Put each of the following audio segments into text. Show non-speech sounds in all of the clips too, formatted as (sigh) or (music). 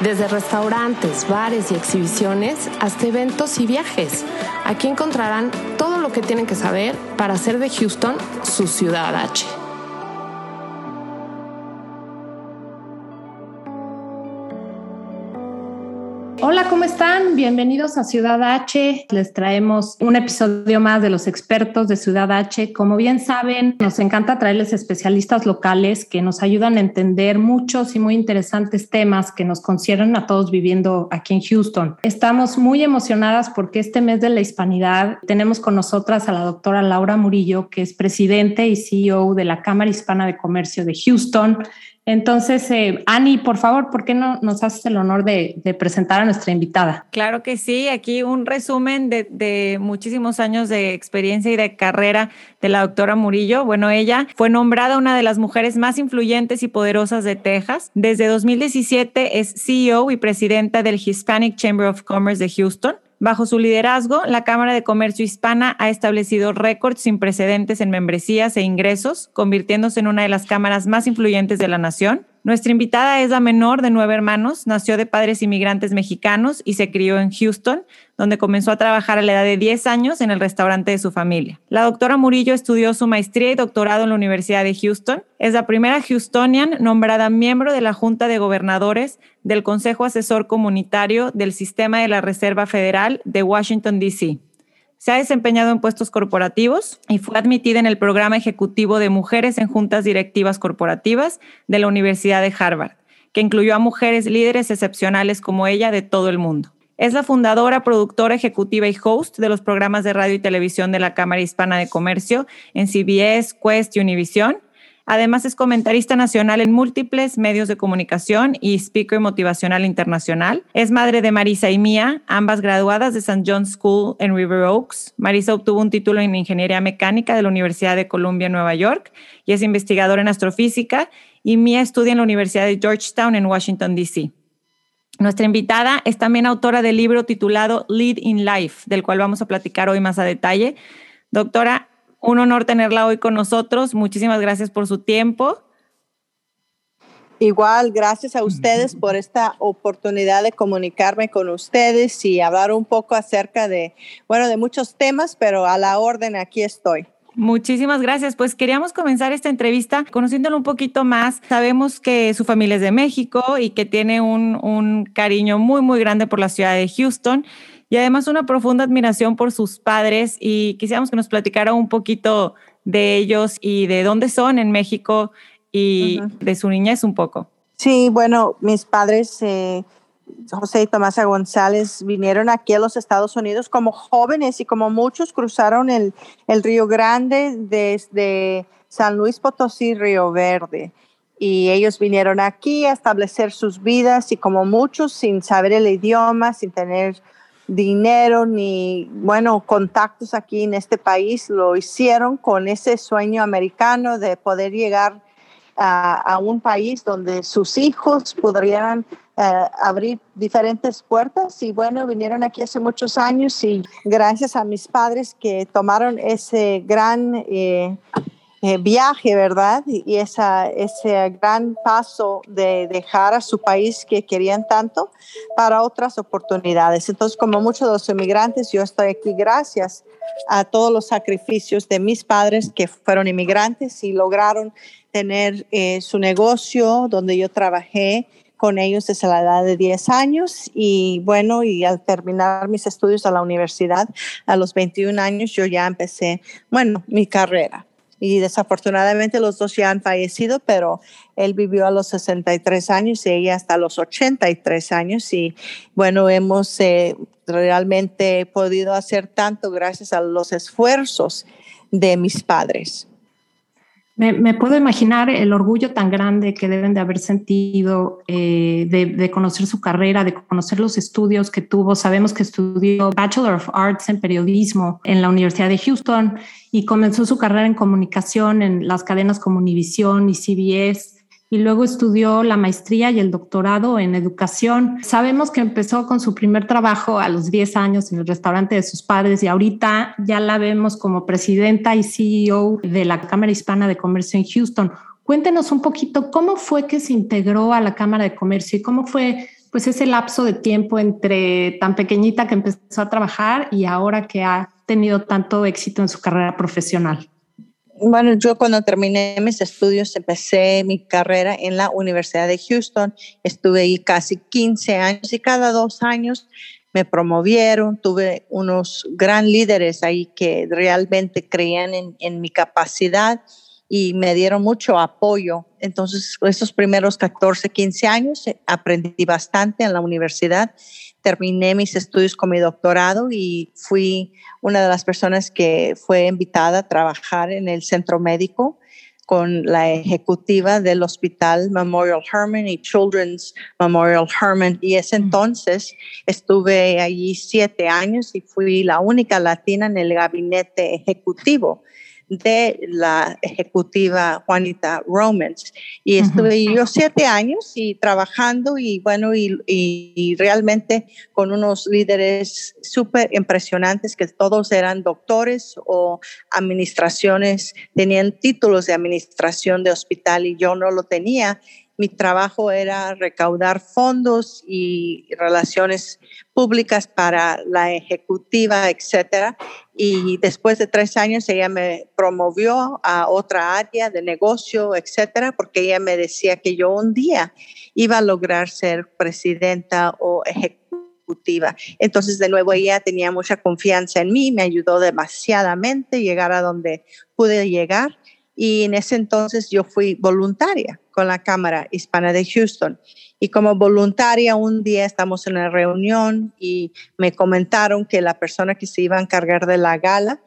Desde restaurantes, bares y exhibiciones hasta eventos y viajes. Aquí encontrarán todo lo que tienen que saber para hacer de Houston su ciudad H. Hola, ¿cómo están? Bienvenidos a Ciudad H. Les traemos un episodio más de los expertos de Ciudad H. Como bien saben, nos encanta traerles especialistas locales que nos ayudan a entender muchos y muy interesantes temas que nos conciernen a todos viviendo aquí en Houston. Estamos muy emocionadas porque este mes de la hispanidad tenemos con nosotras a la doctora Laura Murillo, que es presidente y CEO de la Cámara Hispana de Comercio de Houston. Entonces, eh, por favor, ¿por qué no nos haces el honor de, presentar a nuestra invitada? Claro que sí, aquí un resumen de, de, muchísimos años de experiencia y de carrera de la doctora Murillo. Bueno, ella fue nombrada una de las mujeres más influyentes y poderosas de Texas. Desde 2017 es CEO y presidenta del Hispanic Chamber of Commerce de Houston. Bajo su liderazgo, la Cámara de Comercio Hispana ha establecido récords sin precedentes en membresías e ingresos, convirtiéndose en una de las cámaras más influyentes de la nación. Nuestra invitada es la menor de nueve hermanos, nació de padres inmigrantes mexicanos y se crió en Houston, donde comenzó a trabajar a la edad de 10 años en el restaurante de su familia. La doctora Murillo estudió su maestría y doctorado en la Universidad de Houston. Es la primera Houstonian nombrada miembro de la Junta de Gobernadores del Consejo Asesor Comunitario del Sistema de la Reserva Federal de Washington, D.C. Se ha desempeñado en puestos corporativos y fue admitida en el programa ejecutivo de mujeres en juntas directivas corporativas de la Universidad de Harvard, que incluyó a mujeres líderes excepcionales como ella de todo el mundo. Es la fundadora, productora ejecutiva y host de los programas de radio y televisión de la Cámara Hispana de Comercio en CBS, Quest y Univision Además es comentarista nacional en múltiples medios de comunicación y speaker motivacional internacional. Es madre de Marisa y Mía, ambas graduadas de St. John's School en River Oaks. Marisa obtuvo un título en Ingeniería Mecánica de la Universidad de Columbia Nueva York y es investigadora en astrofísica y Mía estudia en la Universidad de Georgetown en Washington, D.C. Nuestra invitada es también autora del libro titulado Lead in Life, del cual vamos a platicar hoy más a detalle. Doctora, un honor tenerla hoy con nosotros. Muchísimas gracias por su tiempo. Igual, gracias a ustedes por esta oportunidad de comunicarme con ustedes y hablar un poco acerca de, bueno, de muchos temas, pero a la orden aquí estoy. Muchísimas gracias. Pues queríamos comenzar esta entrevista conociéndolo un poquito más. Sabemos que su familia es de México y que tiene un, un cariño muy, muy grande por la ciudad de Houston y además una profunda admiración por sus padres y quisiéramos que nos platicara un poquito de ellos y de dónde son en México y de su niñez un poco. Sí, bueno, mis padres, eh, José y Tomasa González, vinieron aquí a los Estados Unidos como jóvenes y como muchos cruzaron el, Río Grande desde San Luis Potosí, Río Verde. Y ellos vinieron aquí a establecer sus vidas y como muchos sin saber el idioma, sin tener dinero ni, bueno, contactos aquí en este país, lo hicieron con ese sueño americano de poder llegar a, un país donde sus hijos podrían eh, abrir diferentes puertas. Y bueno, vinieron aquí hace muchos años y gracias a mis padres que tomaron ese gran... Eh, eh, viaje, ¿verdad? Y esa, ese gran paso de dejar a su país que querían tanto para otras oportunidades. Entonces, como muchos de los inmigrantes, yo estoy aquí gracias a todos los sacrificios de mis padres que fueron inmigrantes y lograron tener eh, su negocio donde yo trabajé con ellos desde la edad de 10 años y bueno, y al terminar mis estudios a la universidad a los 21 años yo ya empecé, bueno, mi carrera y desafortunadamente los dos ya han fallecido, pero él vivió a los 63 años y ella hasta los 83 años y bueno, hemos eh, realmente podido hacer tanto gracias a los esfuerzos de mis padres. Me, puedo imaginar el orgullo tan grande que deben de haber sentido eh, de, conocer su carrera, de conocer los estudios que tuvo. Sabemos que estudió Bachelor of Arts en periodismo en la Universidad de Houston y comenzó su carrera en comunicación en las cadenas como Univision y CBS y luego estudió la maestría y el doctorado en educación. Sabemos que empezó con su primer trabajo a los 10 años en el restaurante de sus padres y ahorita ya la vemos como presidenta y CEO de la Cámara Hispana de Comercio en Houston. Cuéntenos un poquito cómo fue que se integró a la Cámara de Comercio y cómo fue pues ese lapso de tiempo entre tan pequeñita que empezó a trabajar y ahora que ha tenido tanto éxito en su carrera profesional. Bueno, yo cuando terminé mis estudios empecé mi carrera en la Universidad de Houston. Estuve ahí casi 15 años y cada dos años me promovieron. Tuve unos gran líderes ahí que realmente creían en, en mi capacidad y me dieron mucho apoyo. Entonces, esos primeros 14, 15 años eh, aprendí bastante en la universidad terminé mis estudios con mi doctorado y fui una de las personas que fue invitada a trabajar en el centro médico con la ejecutiva del Hospital Memorial Herman y Children's Memorial Herman. Y ese entonces estuve allí siete años y fui la única latina en el gabinete ejecutivo de la ejecutiva Juanita Romans. Y estuve yo siete años y trabajando y bueno, y, realmente con unos líderes súper impresionantes que todos eran doctores o administraciones, tenían títulos de administración de hospital y yo no lo tenía mi trabajo era recaudar fondos y relaciones públicas para la ejecutiva, etcétera. Y después de tres años ella me promovió a otra área de negocio, etcétera, porque ella me decía que yo un día iba a lograr ser presidenta o ejecutiva. Entonces, de nuevo, ella tenía mucha confianza en mí, me ayudó demasiadamente llegar a donde pude llegar y en ese entonces yo fui voluntaria con la Cámara Hispana de Houston. Y como voluntaria, un día estamos en una reunión y me comentaron que la persona que se iba a encargar de la gala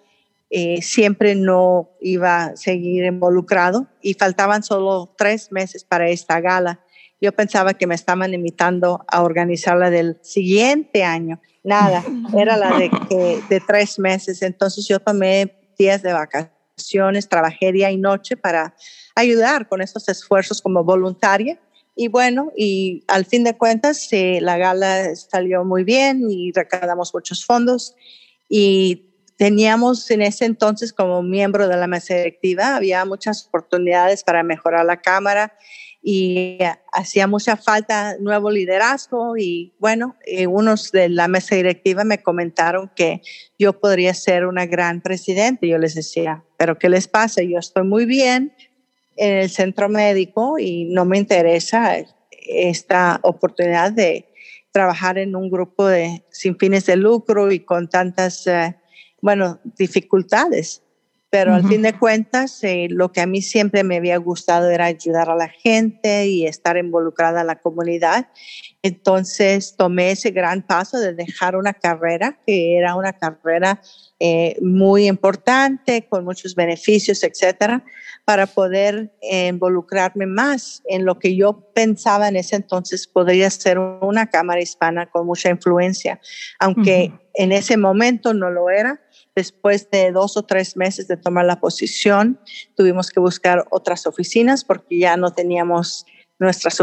eh, siempre no iba a seguir involucrado y faltaban solo tres meses para esta gala. Yo pensaba que me estaban invitando a organizarla del siguiente año. Nada, era la de, de tres meses. Entonces yo tomé días de vacaciones trabajé día y noche para ayudar con estos esfuerzos como voluntaria. Y bueno, y al fin de cuentas, eh, la gala salió muy bien y recaudamos muchos fondos. Y teníamos en ese entonces como miembro de la mesa directiva, había muchas oportunidades para mejorar la Cámara y hacía mucha falta nuevo liderazgo y bueno, eh, unos de la mesa directiva me comentaron que yo podría ser una gran presidente. Yo les decía, pero ¿qué les pasa? Yo estoy muy bien en el centro médico y no me interesa esta oportunidad de trabajar en un grupo de, sin fines de lucro y con tantas, eh, bueno, dificultades pero al fin de cuentas, eh, lo que a mí siempre me había gustado era ayudar a la gente y estar involucrada en la comunidad. Entonces tomé ese gran paso de dejar una carrera que era una carrera eh, muy importante, con muchos beneficios, etcétera, para poder eh, involucrarme más en lo que yo pensaba en ese entonces podría ser una cámara hispana con mucha influencia, aunque en ese momento no lo era Después de dos o tres meses de tomar la posición, tuvimos que buscar otras oficinas porque ya no teníamos nuestras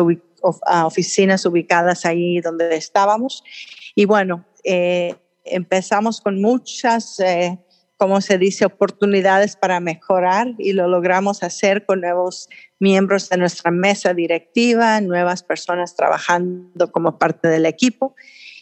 ah, oficinas ubicadas ahí donde estábamos. Y bueno, eh, empezamos con muchas, eh, como se dice, oportunidades para mejorar y lo logramos hacer con nuevos miembros de nuestra mesa directiva, nuevas personas trabajando como parte del equipo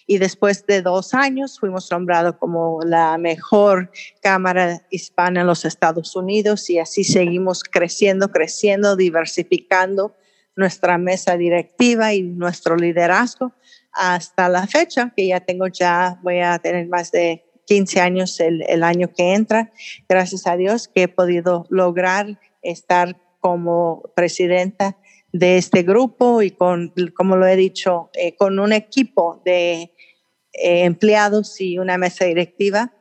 y después de dos años fuimos nombrados como la mejor Cámara Hispana en los Estados Unidos y así seguimos creciendo, creciendo, diversificando nuestra mesa directiva y nuestro liderazgo hasta la fecha, que ya tengo ya, voy a tener más de 15 años el, año que entra, gracias a Dios que he podido lograr estar como presidenta de este grupo y con, como lo he dicho, eh, con un equipo de eh, empleados y una mesa directiva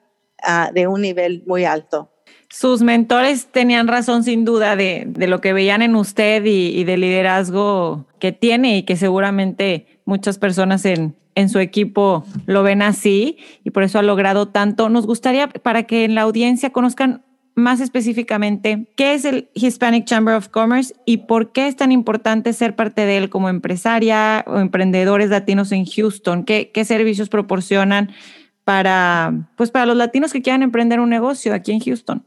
ah, de un nivel muy alto. sus mentores tenían razón sin duda de, lo que veían en usted y, y del liderazgo que tiene y que seguramente muchas personas en, en su equipo lo ven así y por eso ha logrado tanto. Nos gustaría para que en la audiencia conozcan más específicamente qué es el Hispanic Chamber of Commerce y por qué es tan importante ser parte de él como empresaria o emprendedores latinos en Houston. ¿Qué, servicios proporcionan para, pues para los latinos que quieran emprender un negocio aquí en Houston?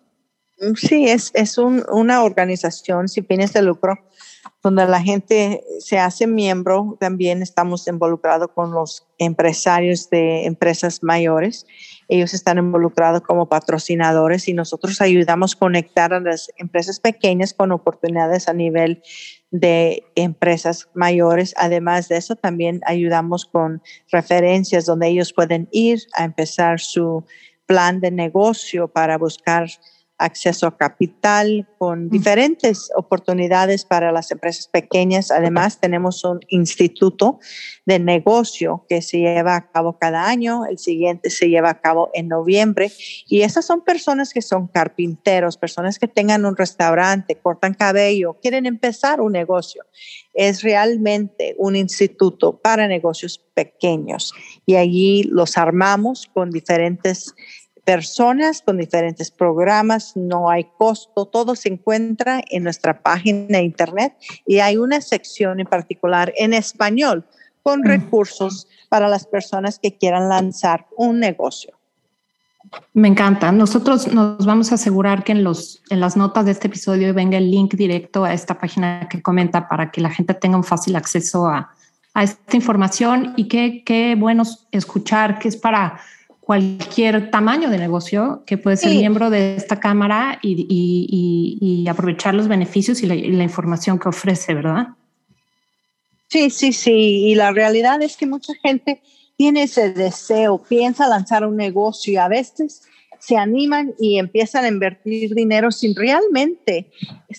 Sí, es, es una organización sin fines de lucro donde la gente se hace miembro, también estamos involucrados con los empresarios de empresas mayores. Ellos están involucrados como patrocinadores y nosotros ayudamos a conectar a las empresas pequeñas con oportunidades a nivel de empresas mayores. Además de eso, también ayudamos con referencias donde ellos pueden ir a empezar su plan de negocio para buscar acceso a capital, con diferentes oportunidades para las empresas pequeñas. Además, tenemos un instituto de negocio que se lleva a cabo cada año, el siguiente se lleva a cabo en noviembre, y esas son personas que son carpinteros, personas que tengan un restaurante, cortan cabello, quieren empezar un negocio. Es realmente un instituto para negocios pequeños y allí los armamos con diferentes personas con diferentes programas, no hay costo, todo se encuentra en nuestra página de internet y hay una sección en particular en español con recursos para las personas que quieran lanzar un negocio. Me encanta. Nosotros nos vamos a asegurar que en, los, en las notas de este episodio venga el link directo a esta página que comenta para que la gente tenga un fácil acceso a, a esta información y qué, qué bueno escuchar que es para cualquier tamaño de negocio que puede ser miembro de esta cámara y, aprovechar los beneficios y la, información que ofrece, ¿verdad? Sí, sí, sí. Y la realidad es que mucha gente tiene ese deseo, piensa lanzar un negocio y a veces se animan y empiezan a invertir dinero sin realmente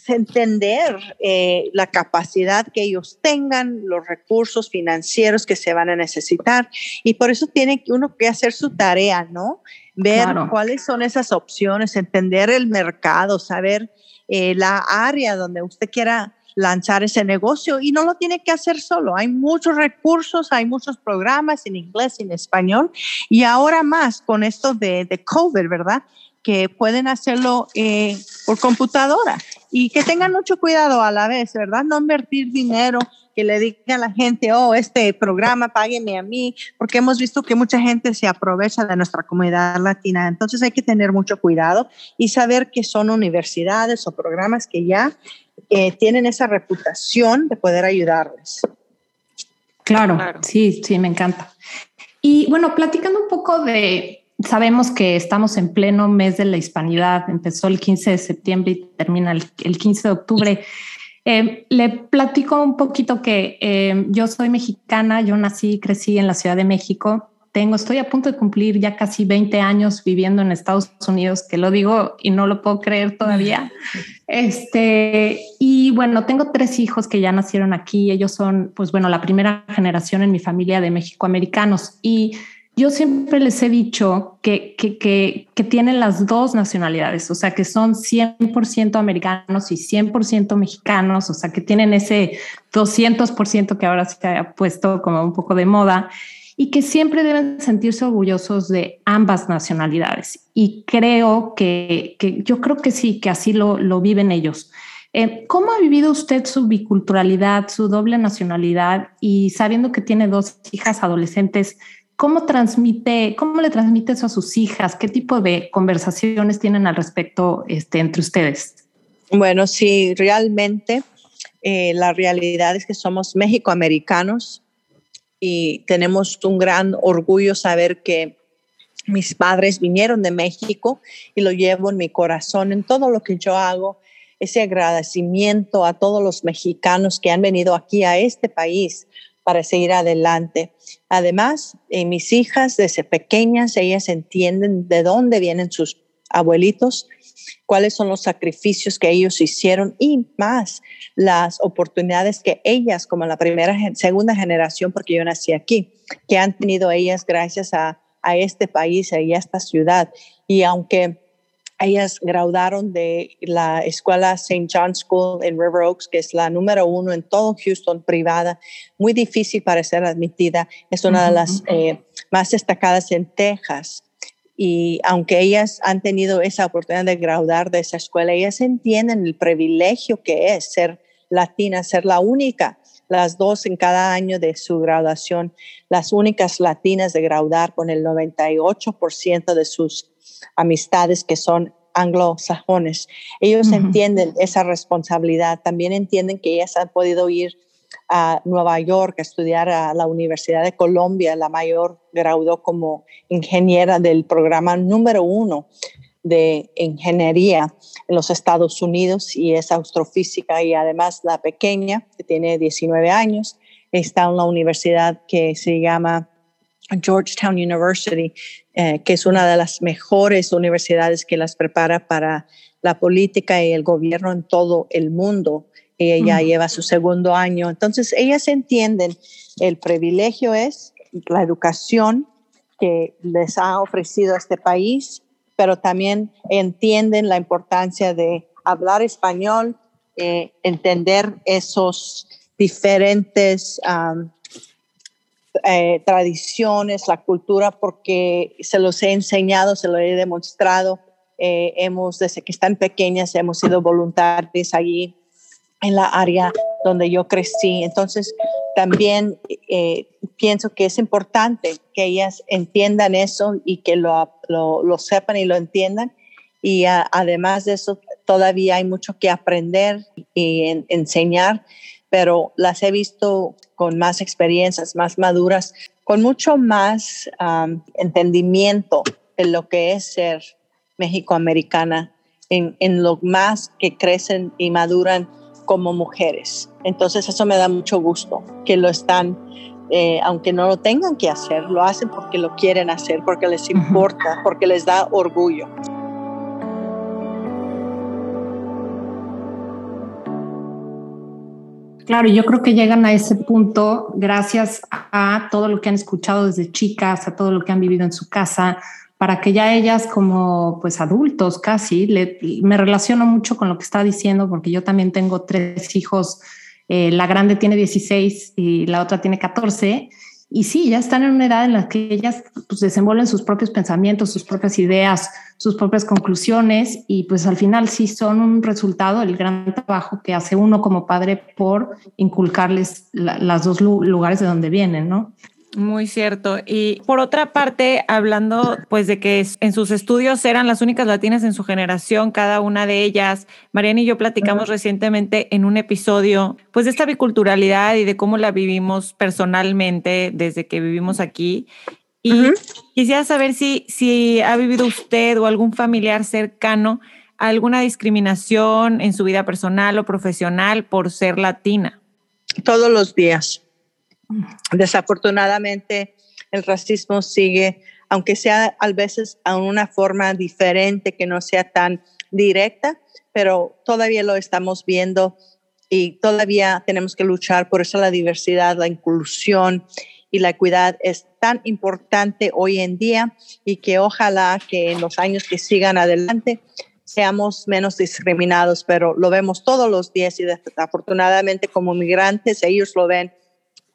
entender eh, la capacidad que ellos tengan, los recursos financieros que se van a necesitar. Y por eso tiene uno que hacer su tarea, ¿no? Ver cuáles son esas opciones, entender el mercado, saber eh, la área donde usted quiera lanzar ese negocio y no lo tiene que hacer solo. Hay muchos recursos, hay muchos programas en inglés en español y ahora más con esto de, de COVID, ¿verdad? Que pueden hacerlo eh, por computadora y que tengan mucho cuidado a la vez, ¿verdad? No invertir dinero que le digan a la gente, oh, este programa, págueme a mí, porque hemos visto que mucha gente se aprovecha de nuestra comunidad latina. Entonces hay que tener mucho cuidado y saber que son universidades o programas que ya eh, tienen esa reputación de poder ayudarles. Claro, sí, sí, me encanta. Y bueno, platicando un poco de, sabemos que estamos en pleno mes de la hispanidad, empezó el 15 de septiembre y termina el, 15 de octubre. Eh, le platico un poquito que eh, yo soy mexicana, yo nací y crecí en la Ciudad de México tengo, estoy a punto de cumplir ya casi 20 años viviendo en Estados Unidos, que lo digo y no lo puedo creer todavía. (laughs) Este, y bueno, tengo tres hijos que ya nacieron aquí. Ellos son, pues bueno, la primera generación en mi familia de México-americanos. Y yo siempre les he dicho que, que, que, que, tienen las dos nacionalidades, o sea, que son 100% americanos y 100% mexicanos, o sea, que tienen ese 200% que ahora se ha puesto como un poco de moda y que siempre deben sentirse orgullosos de ambas nacionalidades. Y creo que, yo creo que sí, que así lo, lo viven ellos. Eh, ¿Cómo ha vivido usted su biculturalidad, su doble nacionalidad y sabiendo que tiene dos hijas adolescentes, cómo transmite, cómo le transmite eso a sus hijas? ¿Qué tipo de conversaciones tienen al respecto este, entre ustedes? Bueno, sí, realmente eh, la realidad es que somos mexicoamericanos y tenemos un gran orgullo saber que mis padres vinieron de México y lo llevo en mi corazón en todo lo que yo hago, ese agradecimiento a todos los mexicanos que han venido aquí a este país para seguir adelante. Además, eh, mis hijas desde pequeñas, ellas entienden de dónde vienen sus abuelitos cuáles son los sacrificios que ellos hicieron y más las oportunidades que ellas, como la primera, segunda generación, porque yo nací aquí, que han tenido ellas gracias a, a este país y a esta ciudad. Y aunque ellas graduaron de la escuela St. John's School en River Oaks, que es la número uno en todo Houston, privada, muy difícil para ser admitida. Es una de las eh, más destacadas en Texas. Y aunque ellas han tenido esa oportunidad de graduar de esa escuela, ellas entienden el privilegio que es ser latina, ser la única, las dos en cada año de su graduación, las únicas latinas de graduar con el 98% de sus amistades que son anglosajones. Ellos entienden esa responsabilidad, también entienden que ellas han podido ir a Nueva York a estudiar a la Universidad de Colombia. La mayor graduó como ingeniera del programa número uno de ingeniería en los Estados Unidos y es astrofísica y además la pequeña, que tiene 19 años, está en la universidad que se llama Georgetown University, eh, que es una de las mejores universidades que las prepara para la política y el gobierno en todo el mundo. Ella lleva su segundo año. Entonces, ellas entienden el privilegio es la educación que les ha ofrecido este país, pero también entienden la importancia de hablar español, eh, entender esos diferentes eh, tradiciones, la cultura, porque se los he enseñado, se lo he demostrado. Eh, hemos, desde que están pequeñas, hemos sido voluntarios allí en la área donde yo crecí. Entonces, también eh, pienso que es importante que ellas entiendan eso y que lo, lo, sepan y lo entiendan. Y además de eso, todavía hay mucho que aprender y enseñar, pero las he visto con más experiencias, más maduras, con mucho más entendimiento de lo que es ser mexicoamericana, en, en lo más que crecen y maduran como mujeres. Entonces eso me da mucho gusto que lo están, eh, aunque no lo tengan que hacer, lo hacen porque lo quieren hacer, porque les importa, porque les da orgullo. Claro, yo creo que llegan a ese punto gracias a todo lo que han escuchado desde chicas, a todo lo que han vivido en su casa, para que ya ellas como pues adultos casi, me relaciono mucho con lo que está diciendo porque yo también tengo tres hijos, eh, la grande tiene 16 y la otra tiene 14 y sí, ya están en una edad en la que ellas pues, desenvuelven sus propios pensamientos, sus propias ideas, sus propias conclusiones y pues al final sí son un resultado del gran trabajo que hace uno como padre por inculcarles las dos lugares de donde vienen, ¿no? Muy cierto. Y por otra parte, hablando pues de que en sus estudios eran las únicas latinas en su generación, cada una de ellas, Mariana y yo platicamos recientemente en un episodio pues de esta biculturalidad y de cómo la vivimos personalmente desde que vivimos aquí. Y quisiera saber si, si ha vivido usted o algún familiar cercano alguna discriminación en su vida personal o profesional por ser latina. Todos los días Desafortunadamente, el racismo sigue, aunque sea a veces a una forma diferente, que no sea tan directa, pero todavía lo estamos viendo y todavía tenemos que luchar. Por eso la diversidad, la inclusión y la equidad es tan importante hoy en día y que ojalá que en los años que sigan adelante seamos menos discriminados, pero lo vemos todos los días y desafortunadamente como migrantes ellos lo ven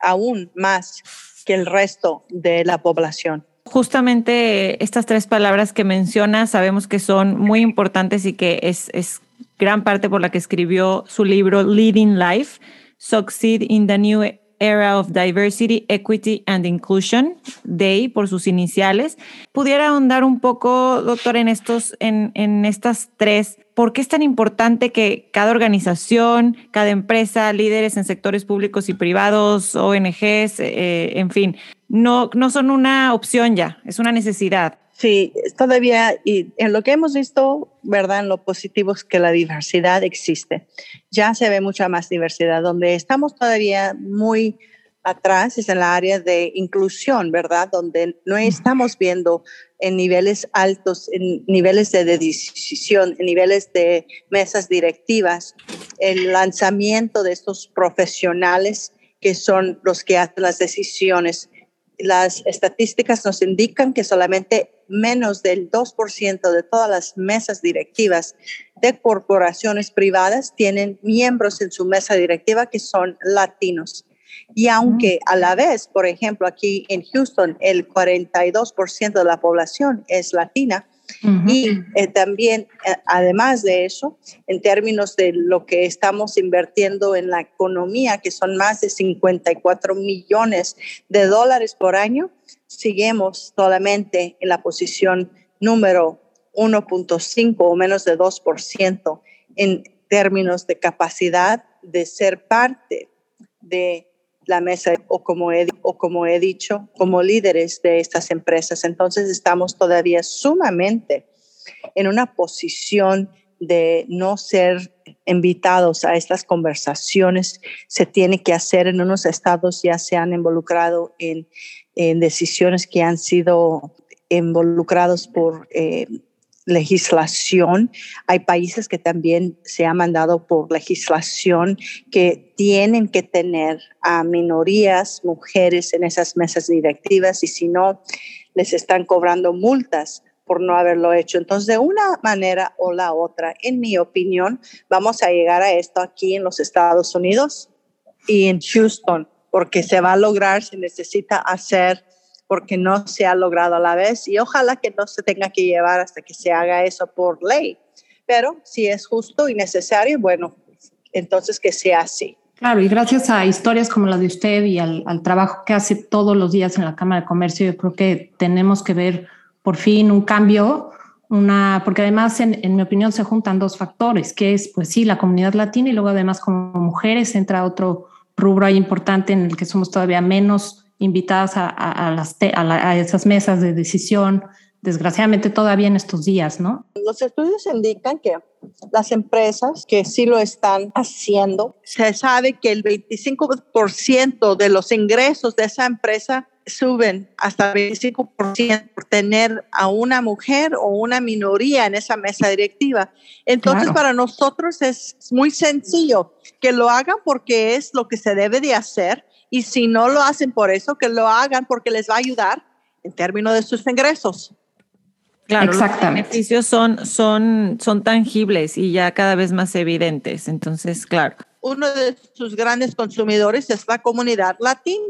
aún más que el resto de la población. Justamente estas tres palabras que menciona sabemos que son muy importantes y que es, es gran parte por la que escribió su libro Leading Life, Succeed in the New Era of Diversity, Equity and Inclusion, DAY por sus iniciales. ¿Pudiera ahondar un poco, doctor, en, estos, en, en estas tres? ¿Por qué es tan importante que cada organización, cada empresa, líderes en sectores públicos y privados, ONGs, eh, en fin, no, no son una opción ya, es una necesidad? Sí, todavía, y en lo que hemos visto, ¿verdad? En lo positivo es que la diversidad existe. Ya se ve mucha más diversidad. Donde estamos todavía muy atrás es en la área de inclusión, ¿verdad? Donde no estamos viendo en niveles altos, en niveles de decisión, en niveles de mesas directivas, el lanzamiento de estos profesionales que son los que hacen las decisiones. Las estadísticas nos indican que solamente menos del 2% de todas las mesas directivas de corporaciones privadas tienen miembros en su mesa directiva que son latinos. Y aunque a la vez, por ejemplo, aquí en Houston, el 42% de la población es latina, y eh, también, eh, además de eso, en términos de lo que estamos invirtiendo en la economía, que son más de 54 millones de dólares por año, seguimos solamente en la posición número 1.5 o menos de 2% en términos de capacidad de ser parte de la mesa o como, he, o como he dicho, como líderes de estas empresas. Entonces estamos todavía sumamente en una posición de no ser invitados a estas conversaciones. Se tiene que hacer en unos estados ya se han involucrado en, en decisiones que han sido involucrados por eh, legislación. Hay países que también se ha mandado por legislación que tienen que tener a minorías, mujeres en esas mesas directivas y si no, les están cobrando multas por no haberlo hecho. Entonces, de una manera o la otra, en mi opinión, vamos a llegar a esto aquí en los Estados Unidos y en Houston, porque se va a lograr, se necesita hacer porque no se ha logrado a la vez y ojalá que no se tenga que llevar hasta que se haga eso por ley. Pero si es justo y necesario, bueno, entonces que sea así. Claro, y gracias a historias como la de usted y al, trabajo que hace todos los días en la Cámara de Comercio, yo creo que tenemos que ver por fin un cambio, una, porque además, en, en, mi opinión, se juntan dos factores, que es, pues sí, la comunidad latina y luego además como mujeres entra otro rubro ahí importante en el que somos todavía menos invitadas a, las a, esas mesas de decisión, desgraciadamente todavía en estos días, ¿no? Los estudios indican que las empresas que sí lo están haciendo, se sabe que el 25% de los ingresos de esa empresa suben hasta el 25% por tener a una mujer o una minoría en esa mesa directiva. Entonces, para nosotros es muy sencillo que lo hagan porque es lo que se debe de hacer y si no lo hacen por eso, que lo hagan porque les va a ayudar en términos de sus ingresos. Claro, Exactamente. los beneficios son, son, son tangibles y ya cada vez más evidentes. Entonces, claro. Uno de sus grandes consumidores es la comunidad latina.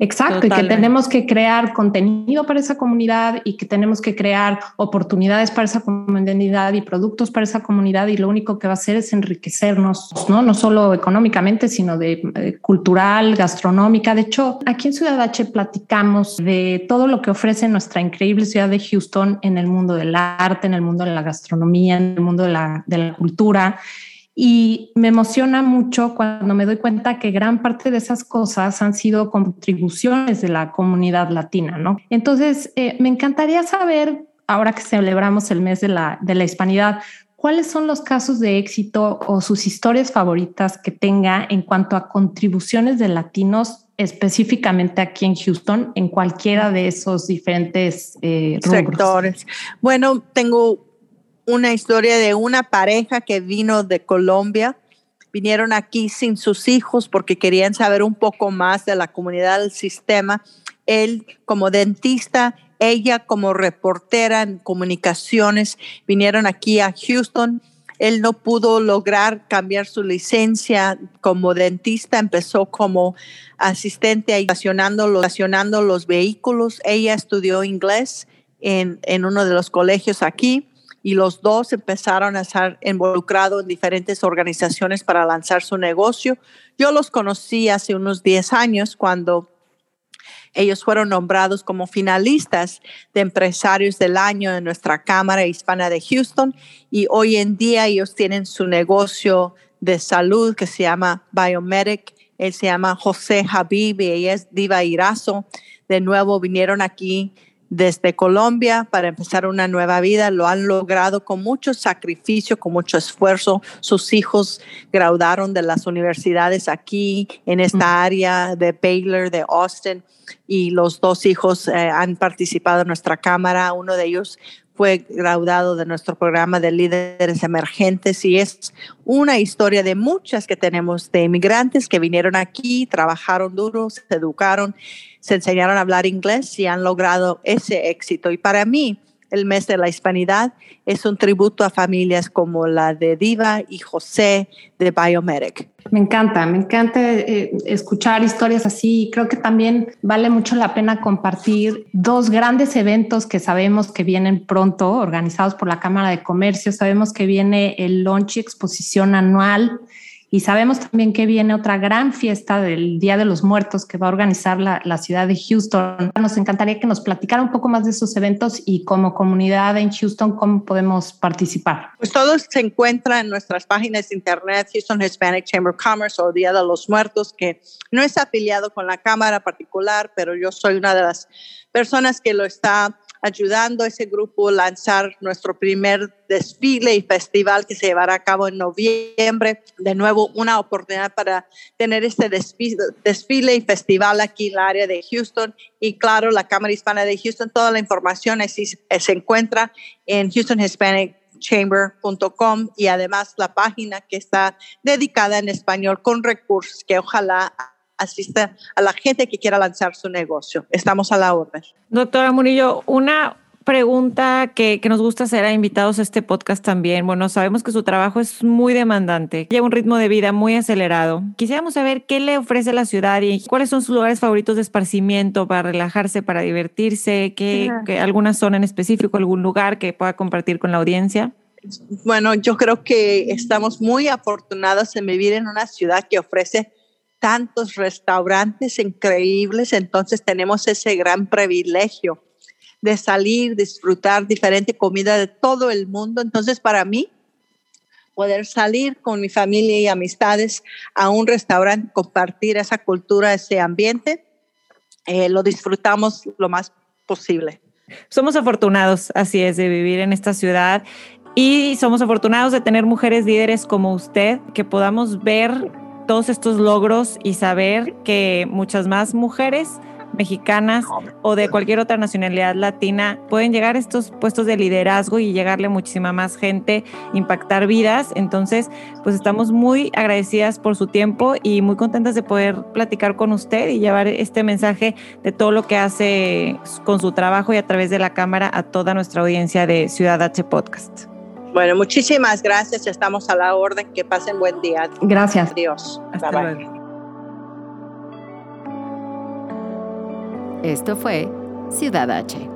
Exacto, y que tenemos que crear contenido para esa comunidad y que tenemos que crear oportunidades para esa comunidad y productos para esa comunidad y lo único que va a hacer es enriquecernos, no, no solo económicamente, sino de, eh, cultural, gastronómica. De hecho, aquí en Ciudad H platicamos de todo lo que ofrece nuestra increíble ciudad de Houston en el mundo del arte, en el mundo de la gastronomía, en el mundo de la, de la cultura y me emociona mucho cuando me doy cuenta que gran parte de esas cosas han sido contribuciones de la comunidad latina, ¿no? Entonces, eh, me encantaría saber, ahora que celebramos el mes de la, de la hispanidad, ¿cuáles son los casos de éxito o sus historias favoritas que tenga en cuanto a contribuciones de latinos específicamente aquí en Houston, en cualquiera de esos diferentes eh, sectores? Bueno, tengo una historia de una pareja que vino de Colombia. Vinieron aquí sin sus hijos porque querían saber un poco más de la comunidad del sistema. Él como dentista, ella como reportera en comunicaciones, vinieron aquí a Houston. Él no pudo lograr cambiar su licencia como dentista, empezó como asistente estacionando los, los vehículos. Ella estudió inglés en, en uno de los colegios aquí y los dos empezaron a estar involucrados en diferentes organizaciones para lanzar su negocio. Yo los conocí hace unos 10 años cuando ellos fueron nombrados como finalistas de empresarios del año en nuestra Cámara Hispana de Houston y hoy en día ellos tienen su negocio de salud que se llama Biomedic. Él se llama José Habib y ella es Diva Irazo. De nuevo vinieron aquí desde Colombia para empezar una nueva vida. Lo han logrado con mucho sacrificio, con mucho esfuerzo. Sus hijos graduaron de las universidades aquí en esta área de Baylor, de Austin, y los dos hijos eh, han participado en nuestra cámara. Uno de ellos fue graduado de nuestro programa de líderes emergentes y es una historia de muchas que tenemos de inmigrantes que vinieron aquí, trabajaron duro, se educaron, se enseñaron a hablar inglés y han logrado ese éxito. Y para mí, el mes de la hispanidad es un tributo a familias como la de Diva y José de Biomedic. Me encanta, me encanta eh, escuchar historias así. Creo que también vale mucho la pena compartir dos grandes eventos que sabemos que vienen pronto, organizados por la Cámara de Comercio. Sabemos que viene el Launch Exposición Anual y sabemos también que viene otra gran fiesta del Día de los Muertos que va a organizar la, ciudad de Houston. Nos encantaría que nos platicara un poco más de esos eventos y como comunidad en Houston, cómo podemos participar. Pues todo se encuentra en nuestras páginas de internet, Houston Hispanic Chamber of Commerce o Día de los Muertos, que no es afiliado con la Cámara particular, pero yo soy una de las personas que lo está ayudando a ese grupo a lanzar nuestro primer desfile y festival que se llevará a cabo en noviembre. De nuevo, una oportunidad para tener este desfile, y festival aquí en el área de Houston. Y claro, la Cámara Hispana de Houston, toda la información se encuentra en houstonhispanicchamber.com y además la página que está dedicada en español con recursos que ojalá asista a la gente que quiera lanzar su negocio. Estamos a la orden. Doctora Murillo, una pregunta que, que, nos gusta hacer a invitados a este podcast también. Bueno, sabemos que su trabajo es muy demandante, lleva un ritmo de vida muy acelerado. Quisiéramos saber qué le ofrece la ciudad y cuáles son sus lugares favoritos de esparcimiento para relajarse, para divertirse, qué, qué alguna zona en específico, algún lugar que pueda compartir con la audiencia. Bueno, yo creo que estamos muy afortunados en vivir en una ciudad que ofrece tantos restaurantes increíbles, entonces tenemos ese gran privilegio de salir, disfrutar diferente comida de todo el mundo. Entonces, para mí, poder salir con mi familia y amistades a un restaurante, compartir esa cultura, ese ambiente, eh, lo disfrutamos lo más posible. Somos afortunados, así es, de vivir en esta ciudad y somos afortunados de tener mujeres líderes como usted, que podamos ver todos estos logros y saber que muchas más mujeres mexicanas o de cualquier otra nacionalidad latina pueden llegar a estos puestos de liderazgo y llegarle muchísima más gente, impactar vidas. Entonces, pues estamos muy agradecidas por su tiempo y muy contentas de poder platicar con usted y llevar este mensaje de todo lo que hace con su trabajo y a través de la cámara a toda nuestra audiencia de Ciudad H Podcast. Bueno, muchísimas gracias. Estamos a la orden. Que pasen buen día. Gracias. Adiós. Hasta bye, luego. Esto fue Ciudad H